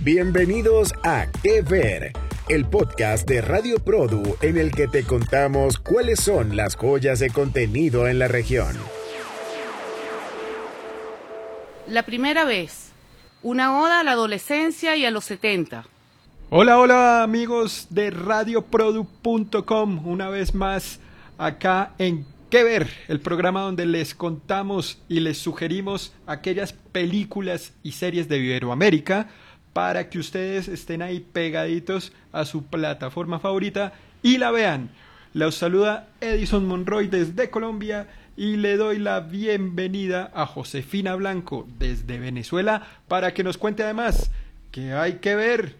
Bienvenidos a Que Ver, el podcast de Radio Produ en el que te contamos cuáles son las joyas de contenido en la región. La primera vez, una oda a la adolescencia y a los 70. Hola, hola amigos de radioprodu.com, una vez más acá en Que Ver, el programa donde les contamos y les sugerimos aquellas películas y series de Iberoamérica para que ustedes estén ahí pegaditos a su plataforma favorita y la vean. Los saluda Edison Monroy desde Colombia y le doy la bienvenida a Josefina Blanco desde Venezuela para que nos cuente además qué hay que ver.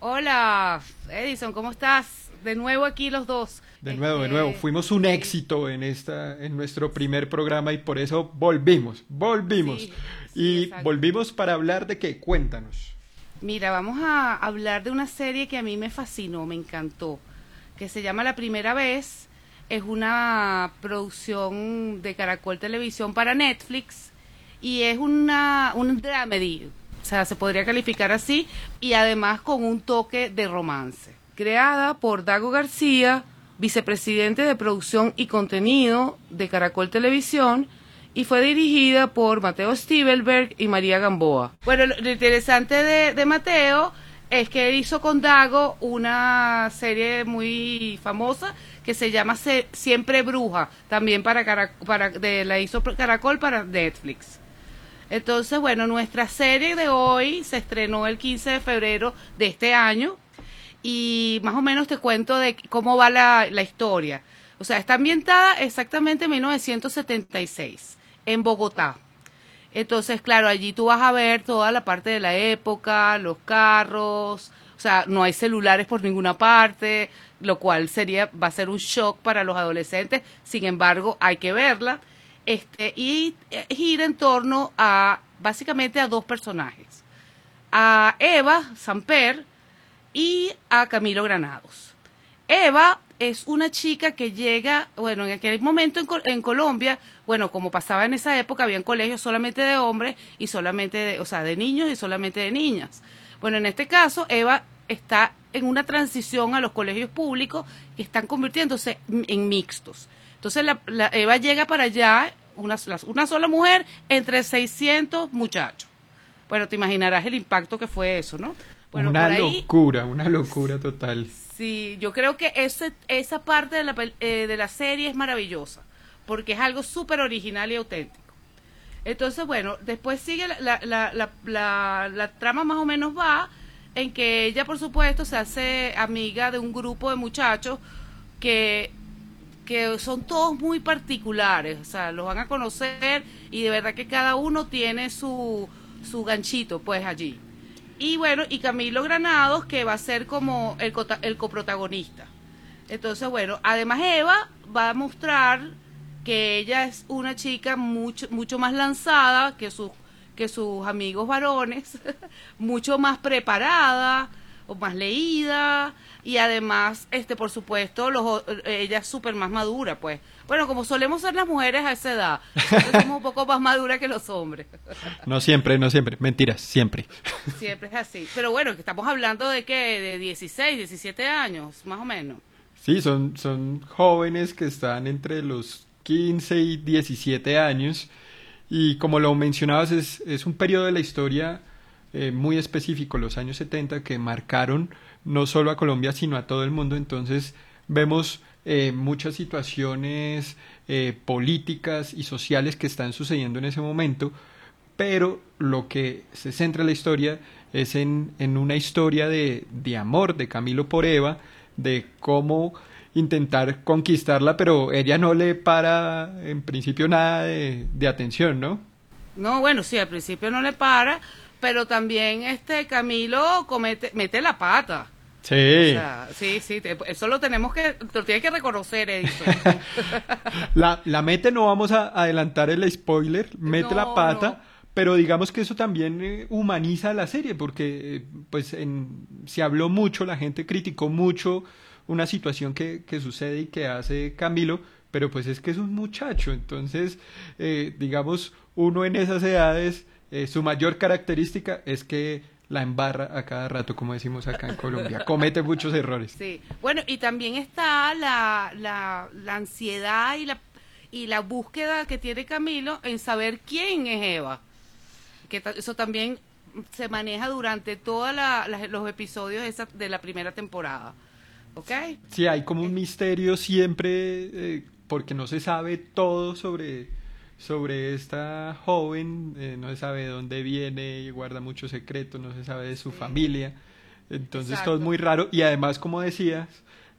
Hola, Edison, ¿cómo estás? De nuevo aquí los dos. De nuevo, de nuevo, este, fuimos un éxito en esta en nuestro primer programa y por eso volvimos, volvimos. y volvimos para hablar de qué, cuéntanos. Mira, vamos a hablar de una serie que a mí me fascinó, me encantó, que se llama La Primera Vez. Es una producción de Caracol Televisión para Netflix y es una un dramedy, o sea, se podría calificar así, y además con un toque de romance. Creada por Dago García, vicepresidente de producción y contenido de Caracol Televisión, y fue dirigida por Mateo Stiebelberg y María Gamboa. Bueno, lo interesante de, Mateo es que hizo con Dago una serie muy famosa que se llama Siempre Bruja, también para, para de, la hizo Caracol para Netflix. Entonces, bueno, nuestra serie de hoy se estrenó el 15 de febrero de este año y más o menos te cuento de cómo va la, la historia. O sea, está ambientada exactamente en 1976 en Bogotá. Entonces, claro, allí tú vas a ver toda la parte de la época, los carros, o sea, no hay celulares por ninguna parte, lo cual sería va a ser un shock para los adolescentes. Sin embargo, hay que verla. Este y eh, gira en torno a básicamente a dos personajes. A Eva Samper y a Camilo Granados. Eva es una chica que llega, bueno, en aquel momento en, en, Colombia, bueno, como pasaba en esa época, habían colegios solamente de hombres y solamente, de, o sea, de niños y solamente de niñas. Bueno, en este caso, Eva está en una transición a los colegios públicos que están convirtiéndose en mixtos. Entonces, la, Eva llega para allá, una, una sola mujer, entre 600 muchachos. Bueno, te imaginarás el impacto que fue eso, ¿no? Bueno, una locura, una locura total. Sí, yo creo que ese, esa parte de la, eh, de la serie es maravillosa, porque es algo súper original y auténtico. Entonces, bueno, después sigue la, la, la, la, trama más o menos va en que ella, por supuesto, se hace amiga de un grupo de muchachos que, que son todos muy particulares, o sea, los van a conocer y de verdad que cada uno tiene su, su ganchito, pues allí. Y bueno, y Camilo Granados, que va a ser como el, el coprotagonista. Entonces, bueno, además Eva va a mostrar que ella es una chica mucho, mucho más lanzada que sus, que sus amigos varones, mucho más preparada, o más leída y además este por supuesto los, ella es súper más madura pues. Bueno como solemos ser las mujeres a esa edad somos un poco más maduras que los hombres. No siempre no siempre. Mentiras siempre. Siempre es así. Pero bueno estamos hablando de que de 16 17 años más o menos. Sí son son jóvenes que están entre los 15 y 17 años. Y como lo mencionabas es, es un periodo de la historia eh, muy específico, los años 70, que marcaron no solo a Colombia, sino a todo el mundo. Entonces vemos eh, muchas situaciones eh, políticas y sociales que están sucediendo en ese momento, pero lo que se centra la historia es en, en una historia de, de amor de Camilo por Eva, de cómo intentar conquistarla, pero ella no le para en principio nada de, de atención, ¿no? No, bueno, sí, al principio no le para, pero también este Camilo comete, mete la pata. Sí. sí, sí, eso lo tenemos que, lo tienes que reconocer, Edison. la, la mete, no vamos a adelantar el spoiler, mete la pata, pero digamos que eso también eh, humaniza la serie, porque eh, pues en, se habló mucho, la gente criticó mucho una situación que, que sucede y que hace Camilo, pero pues es que es un muchacho, entonces, eh, digamos, uno en esas edades eh, su mayor característica es que la embarra a cada rato, como decimos acá en Colombia. Comete muchos errores. Sí. Bueno, y también está la, la, la ansiedad y la, y la búsqueda que tiene Camilo en saber quién es Eva. Que eso también se maneja durante todos los episodios de, esa- de la primera temporada. ¿Ok? Sí, hay como un misterio siempre, eh, porque no se sabe todo sobre, sobre esta joven, eh, no se sabe de dónde viene, guarda muchos secretos, no se sabe de su Sí. familia. Entonces Exacto. todo es muy raro y además, como decías,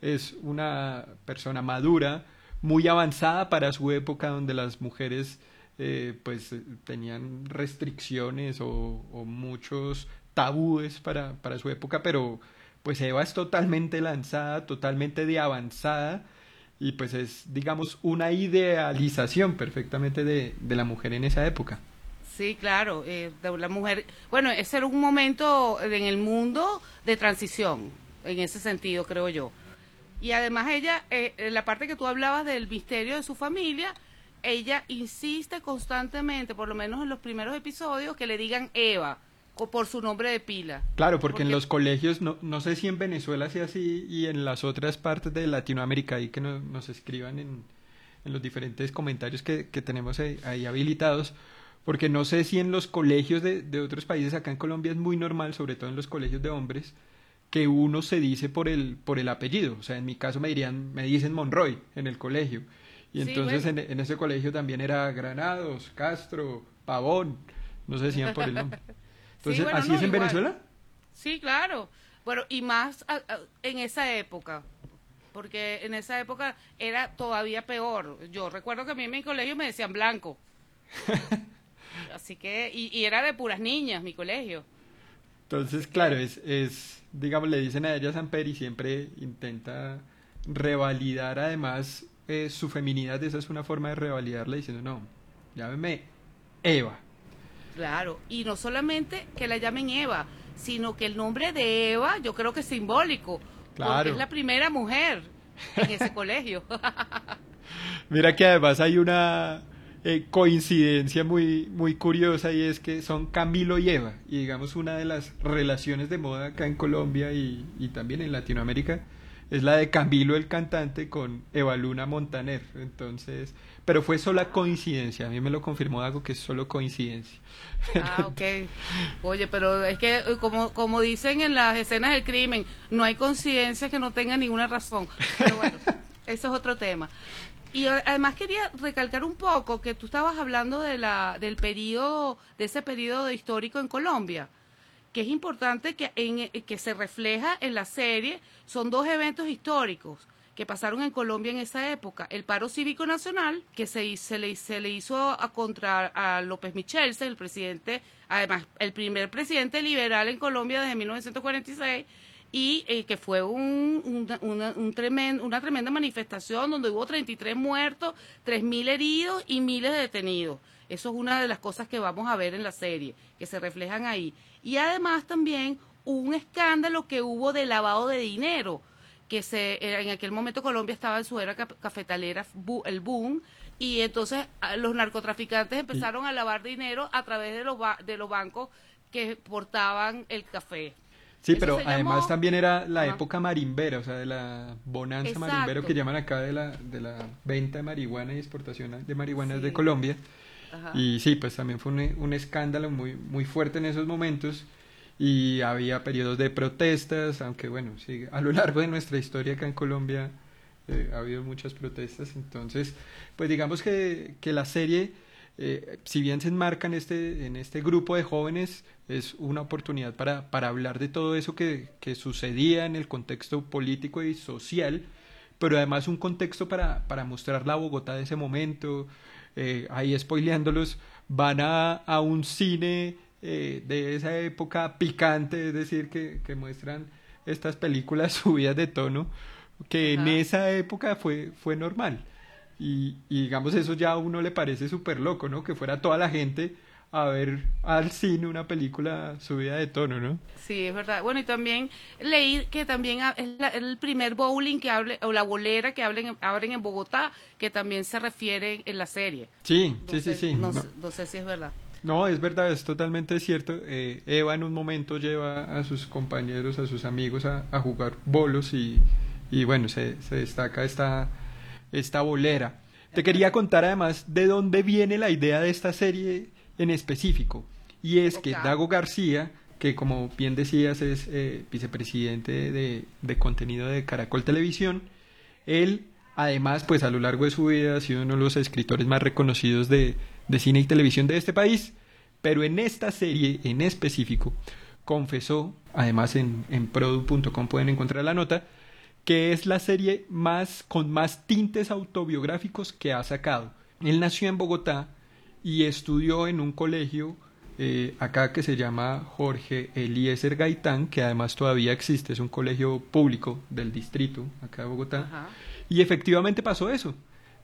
es una persona madura, muy avanzada para su época donde las mujeres eh, pues eh, tenían restricciones o, o muchos tabúes para, para su época, pero pues Eva es totalmente lanzada, totalmente de avanzada y pues es digamos una idealización perfectamente de, de la mujer en esa época. Sí, claro. eh, la mujer. Bueno, ese era un momento en el mundo de transición, en ese sentido, creo yo. Y además ella, eh, en la parte que tú hablabas del misterio de su familia, ella insiste constantemente, por lo menos en los primeros episodios, que le digan Eva, o por su nombre de pila. Claro, porque, en los colegios, no, no sé si en Venezuela sea así y en las otras partes de Latinoamérica, ahí que no- nos escriban en, en los diferentes comentarios que, que tenemos ahí, ahí habilitados, porque no sé si en los colegios de, de otros países, acá en Colombia es muy normal, sobre todo en los colegios de hombres, que uno se dice por el, por el apellido. O sea, en mi caso me dirían, me dicen Monroy en el colegio. Y Sí, entonces bueno. en, en ese colegio también era Granados, Castro, Pavón, no se decían por el nombre. Entonces, bueno, ¿así no, es en igual. Venezuela? Sí, claro. Bueno, y más a- a- en esa época, porque en esa época era todavía peor. Yo recuerdo que a mí en mi colegio me decían blanco. Así que, y, y era de puras niñas mi colegio. Entonces, claro, es, es, digamos, le dicen a ella Samper y siempre intenta revalidar además eh, su feminidad. Esa es una forma de revalidarla diciendo, no, llámeme Eva. Claro, y no solamente que la llamen Eva, sino que el nombre de Eva yo creo que es simbólico, Claro. porque es la primera mujer en ese colegio. Mira que además hay una eh, coincidencia muy, muy curiosa y es que son Camilo y Eva. Y digamos una de las relaciones de moda acá en Colombia y, y también en Latinoamérica es la de Camilo el cantante con Eva Luna Montaner. Entonces, pero fue sola coincidencia. A mí me lo confirmó algo que es solo coincidencia. ah, ok. Oye, pero es que eh, como, como dicen en las escenas del crimen, no hay coincidencia que no tenga ninguna razón. Pero bueno, eso es otro tema. Y además quería recalcar un poco que tú estabas hablando de la, del periodo, de ese periodo histórico en Colombia, que es importante que, en, que se refleja en la serie, son dos eventos históricos que pasaron en Colombia en esa época. El paro cívico nacional, que se, se, le, se le hizo a contra a López Michelsen, el presidente, además, el primer presidente liberal en Colombia desde 1946, y eh, que fue un, una, un tremen- una tremenda manifestación donde hubo 33 muertos, 3.000 heridos y miles de detenidos. Eso es una de las cosas que vamos a ver en la serie, que se reflejan ahí. Y además también un escándalo que hubo de lavado de dinero, que se eh, en aquel momento Colombia estaba en su era cafetalera, el boom, y entonces ah, los narcotraficantes empezaron a lavar dinero a través de los, ba- de los bancos que portaban el café. Sí, Eso pero además llamó- también era la Ajá. época marimbera, o sea, de la bonanza Exacto. marimbero que llaman acá de la, de la venta de marihuana y exportación de marihuana Sí. de Colombia. Ajá. Y sí, pues también fue un, un escándalo muy, muy fuerte en esos momentos y había periodos de protestas, aunque bueno, sí, a lo largo de nuestra historia acá en Colombia eh, ha habido muchas protestas, entonces, pues digamos que, que la serie, eh, si bien se enmarca en este, en este grupo de jóvenes, es una oportunidad para, para hablar de todo eso que, que sucedía en el contexto político y social, pero además un contexto para, para mostrar la Bogotá de ese momento, eh, ahí spoileándolos, van a, a un cine eh, de esa época picante, es decir, que, que muestran estas películas subidas de tono, que en esa época fue, fue normal. Y, y digamos, eso ya a uno le parece súper loco, ¿no? Que fuera toda la gente a ver al cine una película subida de tono, ¿no? Sí, es verdad. Bueno, y también leí que también es la- el primer bowling que hable, o la bolera que hablen, abren en Bogotá, que también se refiere en la serie. Sí, No sí, sé, sí, sí. No, No- sé- no sé si es verdad. No, es verdad, es totalmente cierto. Eh, Eva en un momento lleva a sus compañeros, a sus amigos a, jugar bolos y, y bueno, se, se, destaca esta, esta bolera. Te quería contar además de dónde viene la idea de esta serie en específico. Y es que Dago García, que como bien decías es eh, vicepresidente de, de contenido de Caracol Televisión, él además pues a lo largo de su vida ha sido uno de los escritores más reconocidos de, de cine y televisión de este país, pero en esta serie en específico confesó, además en, en produ.com pueden encontrar la nota, que es la serie más con más tintes autobiográficos que ha sacado. Él nació en Bogotá y estudió en un colegio eh, acá que se llama Jorge Eliezer Gaitán, que además todavía existe, es un colegio público del distrito acá de Bogotá. Y efectivamente pasó eso.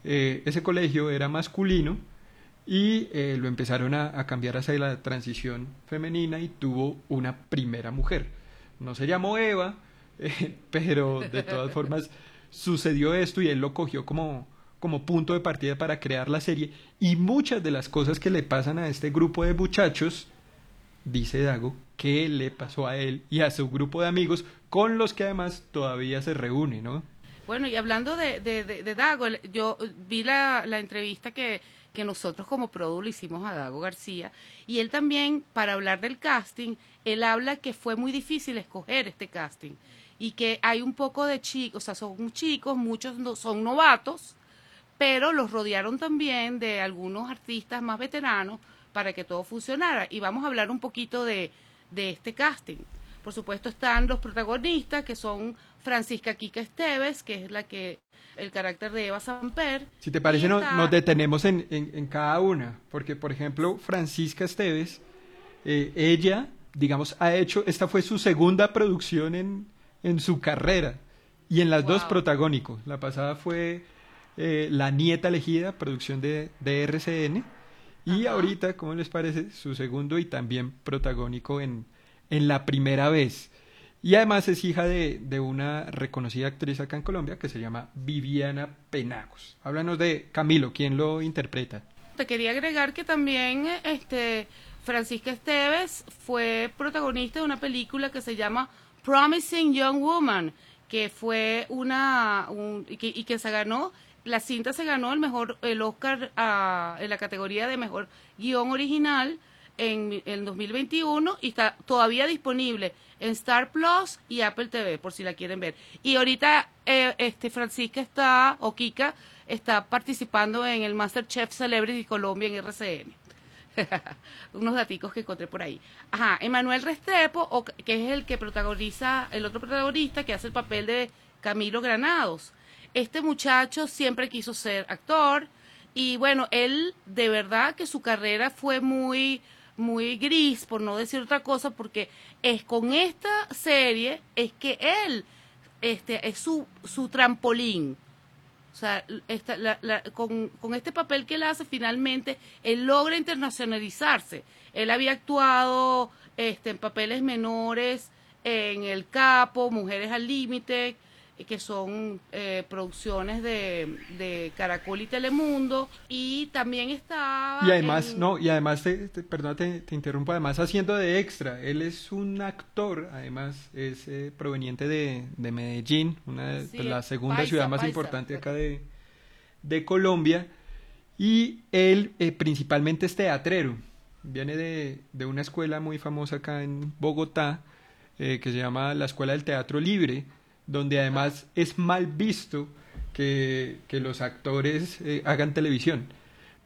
Eh, ese colegio era masculino y eh, lo empezaron a, cambiar hacia la transición femenina y tuvo una primera mujer. No se llamó Eva, eh, pero de todas formas sucedió esto y él lo cogió como, como punto de partida para crear la serie. Y muchas de las cosas que le pasan a este grupo de muchachos, dice Dago, que le pasó a él y a su grupo de amigos, con los que además todavía se reúne, ¿no? Bueno, y hablando de, de Dago, yo vi la, la entrevista que que nosotros como Produ le hicimos a Dago García. Y él también, para hablar del casting, él habla que fue muy difícil escoger este casting y que hay un poco de chicos, o sea, son chicos, muchos no, son novatos, pero los rodearon también de algunos artistas más veteranos para que todo funcionara. Y vamos a hablar un poquito de, de este casting. Por supuesto están los protagonistas, que son Francisca Kika Esteves, que es la que el carácter de Eva Samper. Si te parece, nos detenemos en, en, cada una, porque por ejemplo, Francisca Esteves, eh, ella, digamos, ha hecho, esta fue su segunda producción en, en su carrera, y en las dos protagónicos. La pasada fue eh, La Nieta Elegida, producción de, de RCN, y ahorita, ¿cómo les parece? Su segundo y también protagónico en, en La Primera Vez. Y además es hija de, de, una reconocida actriz acá en Colombia que se llama Viviana Penagos. Háblanos de Camilo, ¿quién lo interpreta? Te quería agregar que también este, Francisca Esteves fue protagonista de una película que se llama Promising Young Woman, que fue una y, que, se ganó la cinta se ganó el mejor el Oscar ah, en la categoría de mejor guion original en el 2021 y está todavía disponible en Star Plus y Apple TV, por si la quieren ver. Y ahorita eh, este Francisca está, o Kika, está participando en el Masterchef Celebrity Colombia en RCN. Unos daticos que encontré por ahí. Ajá, Emanuel Restrepo, que es el que protagoniza, el otro protagonista que hace el papel de Camilo Granados. Este muchacho siempre quiso ser actor y bueno, él de verdad que su carrera fue muy muy gris, por no decir otra cosa, porque es con esta serie es que él este es su, su trampolín. O sea, con, con este papel que él hace, finalmente, él logra internacionalizarse. Él había actuado este, en papeles menores en El Capo, Mujeres al Límite, que son eh, producciones de, de, Caracol y Telemundo. Y también está y además no y además te, perdón te, interrumpo además haciendo de extra. Él es un actor además es eh, proveniente de, de, Medellín una de pues, la segunda ciudad más importante acá de, de Colombia. Y él eh, principalmente es teatrero. Viene de, de una escuela muy famosa acá en Bogotá que se llama la Escuela del Teatro Libre donde además es mal visto que, los actores eh, hagan televisión.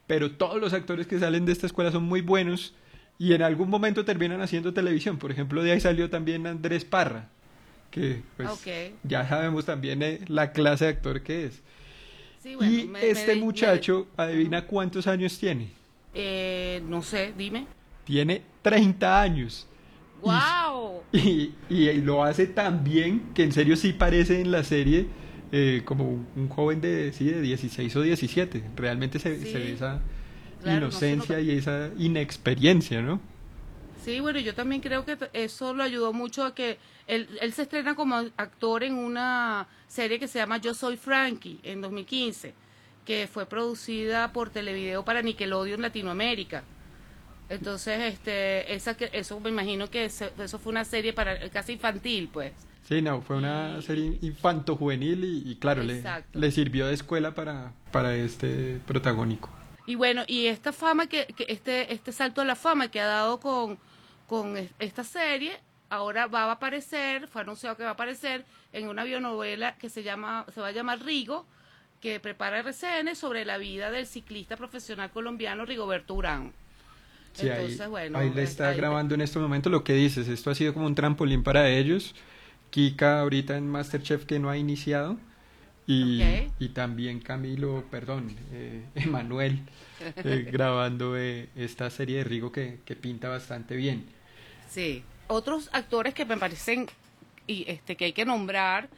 Pero todos los actores que salen de esta escuela son muy buenos y en algún momento terminan haciendo televisión. Por ejemplo, de ahí salió también Andrés Parra, que pues ya sabemos también eh, la clase de actor que es. y este muchacho, adivina cuántos años tiene. Eh, no sé, dime. Tiene 30 años. ¡Wow! Y, y, lo hace tan bien que en serio sí parece en la serie eh, como un joven de, sí, de 16 o 17. Realmente se, ve esa inocencia y esa inexperiencia, ¿no? Sí, bueno, yo también creo que eso lo ayudó mucho a que él, él se estrena como actor en una serie que se llama Yo Soy Frankie en 2015, que fue producida por Televideo para Nickelodeon Latinoamérica Entonces, este, esa que, eso me imagino que eso, eso fue una serie para casi infantil, pues. Sí, no, fue una serie infanto-juvenil y, y claro, le, sirvió de escuela para, para este protagónico. Y bueno, y esta fama que, que este, este salto a la fama que ha dado con, con es- esta serie, ahora va a aparecer, fue anunciado que va a aparecer en una bionovela que se llama, se va a llamar Rigo, que prepara RCN sobre la vida del ciclista profesional colombiano Rigoberto Urán. Sí, Entonces, ahí, bueno, ahí le es- está ahí- grabando en este momento lo que dices. Esto ha sido como un trampolín para ellos. Kika ahorita en Masterchef que no ha iniciado. Y, y también Camilo, perdón, eh, Emanuel, eh, grabando eh, esta serie de Rigo que, que pinta bastante bien. Sí. Otros actores que me parecen y este que hay que nombrar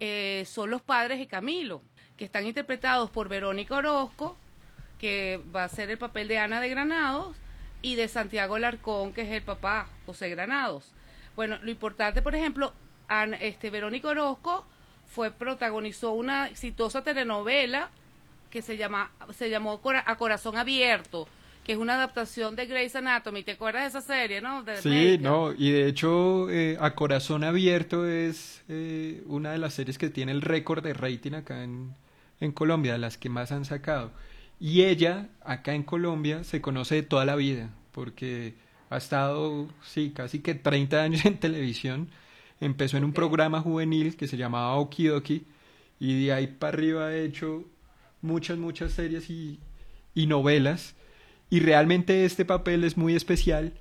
eh, son los padres de Camilo, que están interpretados por Verónica Orozco, que va a ser el papel de Ana de Granados, y de Santiago Larcón, que es el papá, José Granados. Bueno, lo importante, por ejemplo, Ana- este Verónica Orozco fue protagonizó una exitosa telenovela que se llama se llamó Cora- A Corazón Abierto, que es una adaptación de Grey's Anatomy. ¿Te acuerdas de esa serie, no? De Sí, no, y de hecho eh, A Corazón Abierto es eh, una de las series que tiene el récord de rating acá en, en Colombia, de las que más han sacado. Y ella, acá en Colombia, se conoce de toda la vida, porque ha estado, sí, casi que 30 años en televisión. Empezó en un programa juvenil que se llamaba Okidoki, y de ahí para arriba ha hecho muchas, muchas series y, y novelas. Y realmente este papel es muy especial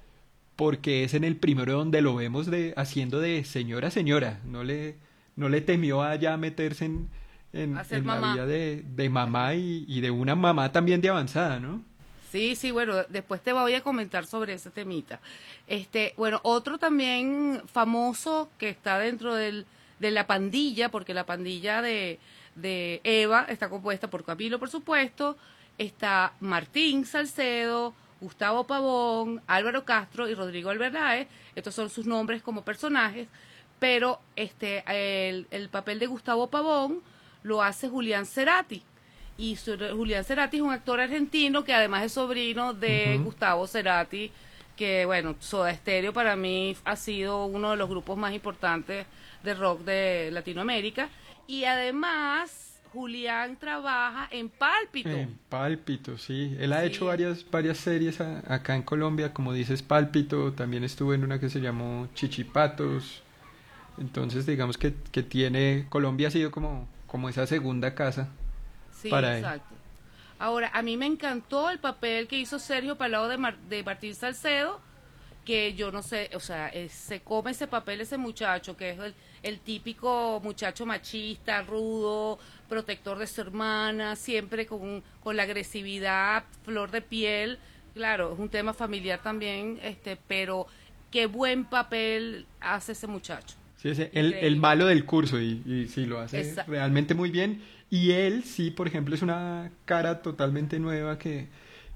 porque es en el primero donde lo vemos de haciendo de señora señora, no le no le temió a ya meterse en, en, la vida de, de mamá y, y de una mamá también de avanzada, ¿no? Sí, sí, bueno, después te voy a comentar sobre ese temita. Este, bueno, otro también famoso que está dentro del, de la pandilla, porque la pandilla de, de Eva está compuesta por Camilo, por supuesto, está Martín Salcedo, Gustavo Pavón, Álvaro Castro y Rodrigo Albernáez. Estos son sus nombres como personajes, pero este el, el papel de Gustavo Pavón lo hace Julián Cerati. Y su- Julián Cerati es un actor argentino que además es sobrino de. Gustavo Cerati, que bueno, Soda Stereo para mí ha sido uno de los grupos más importantes de rock de Latinoamérica. Y además, Julián trabaja en Pálpito. En Pálpito, sí. Él ha Sí. hecho varias varias series a- acá en Colombia, como dices Pálpito, también estuvo en una que se llamó Chichipatos. Entonces, digamos que, que tiene Colombia ha sido como como esa segunda casa. Sí, para él. exacto. Ahora, a mí me encantó el papel que hizo Sergio Palado de, Mar- de Martín Salcedo, que yo no sé, o sea, eh, se come ese papel ese muchacho, que es el, el típico muchacho machista, rudo, protector de su hermana, siempre con, con la agresividad, flor de piel. Claro, es un tema familiar también, este, pero qué buen papel hace ese muchacho. Sí, ese- el, el malo del curso y, y sí lo hace realmente muy bien. Y él sí, por ejemplo, es una cara totalmente nueva que,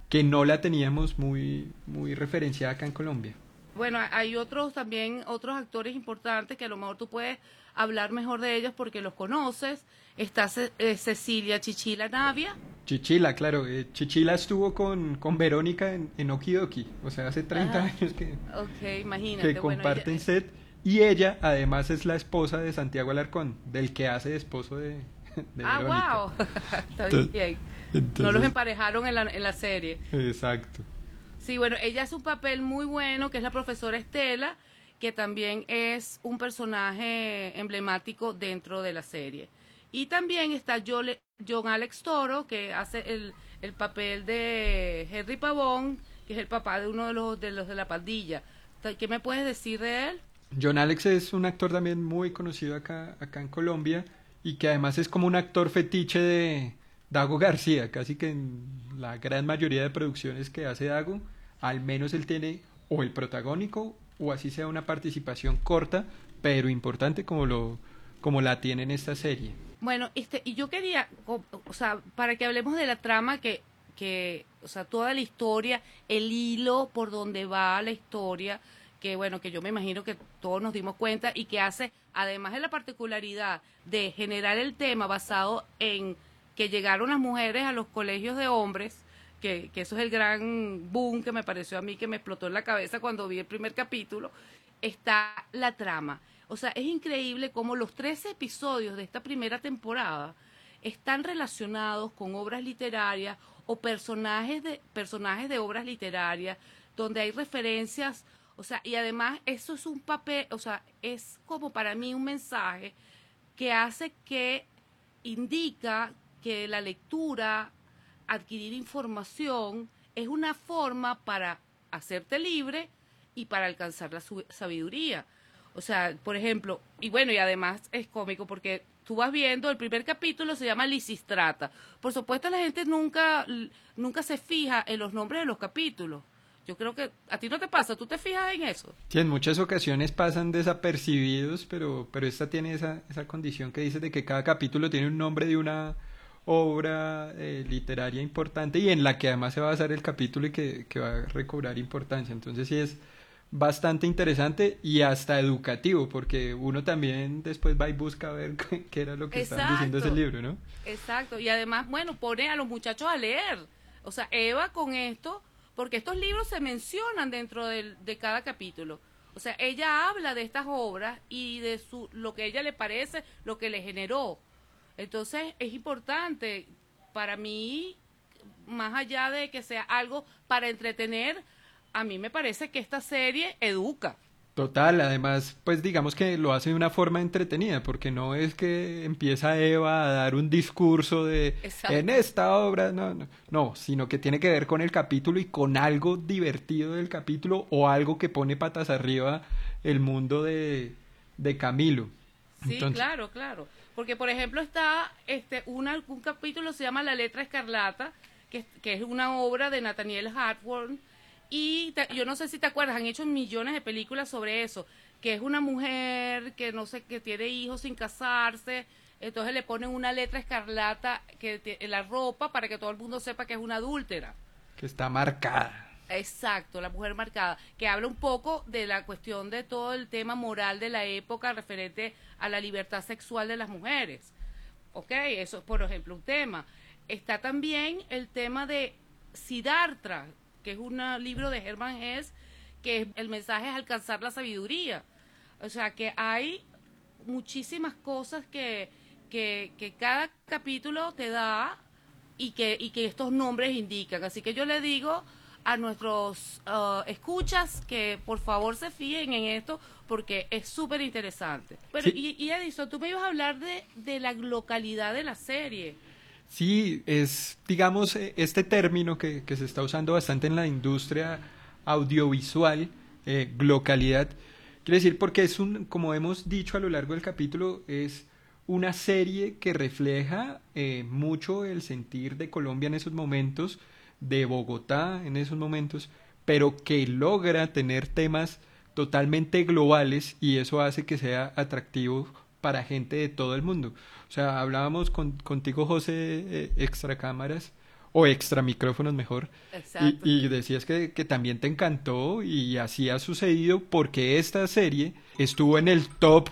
que no la teníamos muy, muy referenciada acá en Colombia. Bueno, hay otros también, otros actores importantes que a lo mejor tú puedes hablar mejor de ellos porque los conoces. Está Ce- eh, Cecilia Chichila Navia. Chichila, claro, eh, Chichila estuvo con, con Verónica en, en Okidoki, o sea, hace 30 Ah. años que, Ok, imagínate. que bueno, comparten ella- set. Y ella, además, es la esposa de Santiago Alarcón, del que hace esposo de, de ah, Verónica. wow. Está Entonces- bien. Entonces- No los emparejaron en la, en la serie. Exacto. Sí, bueno, ella hace un papel muy bueno, que es la profesora Estela, que también es un personaje emblemático dentro de la serie. Y también está John Alex Toro, que hace el, el papel de Henry Pavón, que es el papá de uno de los de, los de la pandilla. ¿Qué me puedes decir de él? John Alex es un actor también muy conocido acá, acá en Colombia y que además es como un actor fetiche de Dago García, casi que en la gran mayoría de producciones que hace Dago, al menos él tiene o el protagónico o así sea una participación corta, pero importante como lo como la tiene en esta serie. Bueno, este, y yo quería, o, o sea, para que hablemos de la trama que, que, o sea, toda la historia, el hilo por donde va la historia, que bueno, que yo me imagino que todos nos dimos cuenta y que hace, además de la particularidad de generar el tema basado en que llegaron las mujeres a los colegios de hombres, que, que eso es el gran boom que me pareció a mí, que me explotó en la cabeza cuando vi el primer capítulo, está la trama. O sea, es increíble cómo los 13 episodios de esta primera temporada están relacionados con obras literarias o personajes de, personajes de obras literarias, donde hay referencias, o sea, y además eso es un papel, o sea, es como para mí un mensaje que hace que indica que la lectura, adquirir información, es una forma para hacerte libre y para alcanzar la sabiduría. O sea, por ejemplo, y bueno, y además es cómico porque tú vas viendo, el primer capítulo se llama Lisistrata. Por supuesto, la gente nunca, nunca se fija en los nombres de los capítulos. Yo creo que a ti no te pasa, tú te fijas en eso. Sí, en muchas ocasiones pasan desapercibidos, pero, pero esta tiene esa, esa condición que dice de que cada capítulo tiene un nombre de una obra eh, literaria importante y en la que además se va a basar el capítulo y que, que va a recobrar importancia. Entonces sí es bastante interesante y hasta educativo, porque uno también después va y busca ver qué era lo que estaba diciendo ese libro, ¿no? Exacto, y además, bueno, pone a los muchachos a leer. O sea, Eva con esto, porque estos libros se mencionan dentro de cada capítulo. O sea, ella habla de estas obras y de su, lo que ella le parece, lo que le generó. Entonces, es importante para mí, más allá de que sea algo para entretener, a mí me parece que esta serie educa. Total, además, pues digamos que lo hace de una forma entretenida, porque no es que empieza Eva a dar un discurso de en esta obra, no, no, no, sino que tiene que ver con el capítulo y con algo divertido del capítulo o algo que pone patas arriba el mundo de, de Camilo. Sí, claro, claro. Porque, por ejemplo, está este una, un capítulo se llama La letra escarlata, que, que es una obra de Nathaniel Hartworth y yo no sé si te acuerdas, han hecho millones de películas sobre eso, que es una mujer que no sé, que tiene hijos sin casarse, entonces le ponen una letra escarlata que en la ropa para que todo el mundo sepa que es una adúltera. Que está marcada. Exacto, la mujer marcada, que habla un poco de la cuestión de todo el tema moral de la época referente a la libertad sexual de las mujeres. Ok, eso es por ejemplo un tema. Está también el tema de Siddhartha, que es un libro de Hermann Hesse, que el mensaje es alcanzar la sabiduría. O sea, que hay muchísimas cosas que, que, cada capítulo te da y que, y que estos nombres indican. Así que yo le digo a nuestros uh, escuchas que por favor se fíen en esto porque es súper interesante. Pero, y, y, Edison, tú me ibas a hablar de, de la localidad de la serie. Sí, es, digamos, e, este término que, que, se está usando bastante en la industria audiovisual, eh, quiere decir porque es un, como hemos dicho a lo largo del capítulo, es una serie que refleja eh, mucho el sentir de Colombia en esos momentos, de Bogotá en esos momentos, pero que logra tener temas totalmente globales y eso hace que sea atractivo para gente de todo el mundo. O sea, hablábamos con, contigo, José, eh, extra cámaras, o extra micrófonos mejor, y, y, decías que, que, también te encantó y así ha sucedido porque esta serie estuvo en el top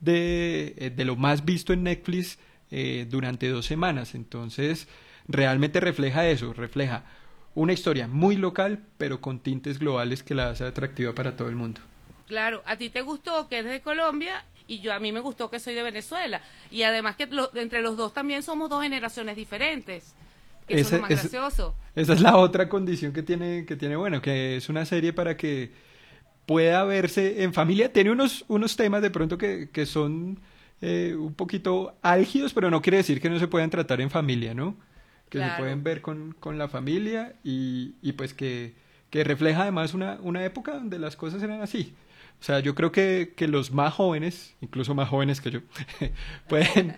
de, eh, de lo más visto en Netflix eh, durante dos semanas. Entonces, realmente refleja eso, refleja una historia muy local, pero con tintes globales que la hace atractiva para todo el mundo. Claro, a ti te gustó que es de Colombia y yo a mí me gustó que soy de Venezuela y además que entre los dos también somos dos generaciones diferentes. Eso es más gracioso. Esa es la otra condición que tiene que tiene bueno, que es una serie para que pueda verse en familia. Tiene unos unos temas de pronto que, que son eh, un poquito álgidos, pero no quiere decir que no se puedan tratar en familia, ¿no? Que se pueden ver con, con la familia y, y pues que, que refleja además una, una época donde las cosas eran así. O sea, yo creo que, que los más jóvenes, incluso más jóvenes que yo, pueden,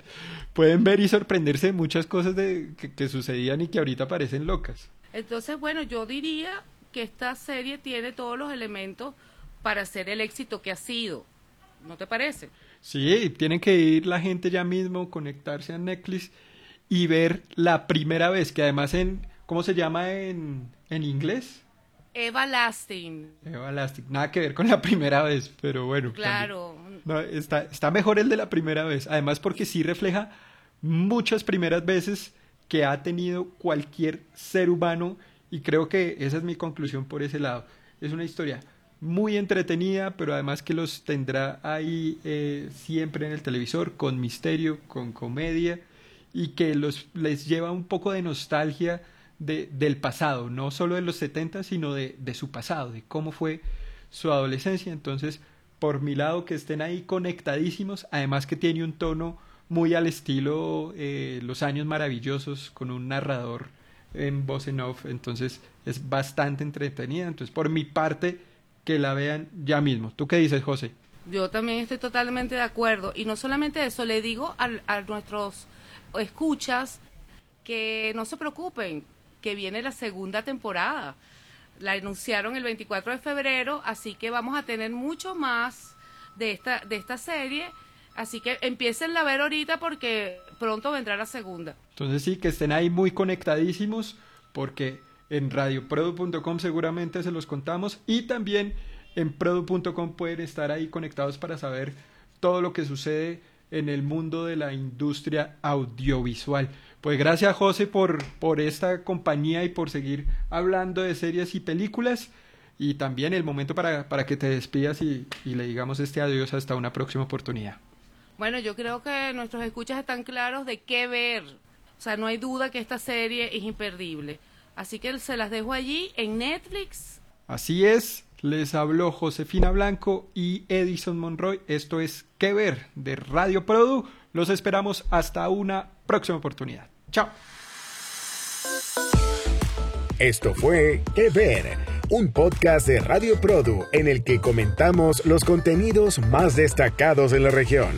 pueden ver y sorprenderse de muchas cosas de, que, sucedían y que ahorita parecen locas. Entonces, bueno, yo diría que esta serie tiene todos los elementos para ser el éxito que ha sido. ¿No te parece? Sí, tiene que ir la gente ya mismo, conectarse a Netflix y ver la primera vez, que además en, ¿cómo se llama en, en inglés? Eva Lasting. Eva Lasting. Nada que ver con la primera vez, pero bueno. Claro. No, está, está mejor el de la primera vez. Además porque sí refleja muchas primeras veces que ha tenido cualquier ser humano y creo que esa es mi conclusión por ese lado. Es una historia muy entretenida, pero además que los tendrá ahí eh, siempre en el televisor, con misterio, con comedia, y que los, les lleva un poco de nostalgia de, del pasado, no solo de los 70, sino de, de su pasado, de cómo fue su adolescencia. Entonces, por mi lado, que estén ahí conectadísimos, además que tiene un tono muy al estilo eh, Los Años Maravillosos, con un narrador en voz en off, entonces es bastante entretenida. Entonces, por mi parte, que la vean ya mismo. ¿Tú qué dices, José? Yo también estoy totalmente de acuerdo. Y no solamente eso, le digo a, a nuestros escuchas que no se preocupen, que viene la segunda temporada. La anunciaron el 24 de febrero, así que vamos a tener mucho más de esta, de esta serie. Así que empiecen a ver ahorita porque pronto vendrá la segunda. Entonces sí, que estén ahí muy conectadísimos porque en radioprodu.com seguramente se los contamos y también en produ.com pueden estar ahí conectados para saber todo lo que sucede en el mundo de la industria audiovisual. Pues gracias José por, por esta compañía y por seguir hablando de series y películas y también el momento para, para que te despidas y, y le digamos este adiós hasta una próxima oportunidad. Bueno, yo creo que nuestros escuchas están claros de qué ver. O sea, no hay duda que esta serie es imperdible. Así que se las dejo allí en Netflix. Así es, les habló Josefina Blanco y Edison Monroy. Esto es Que Ver de Radio Produ. Los esperamos hasta una próxima oportunidad. Chao. Esto fue Que Ver, un podcast de Radio Produ en el que comentamos los contenidos más destacados de la región.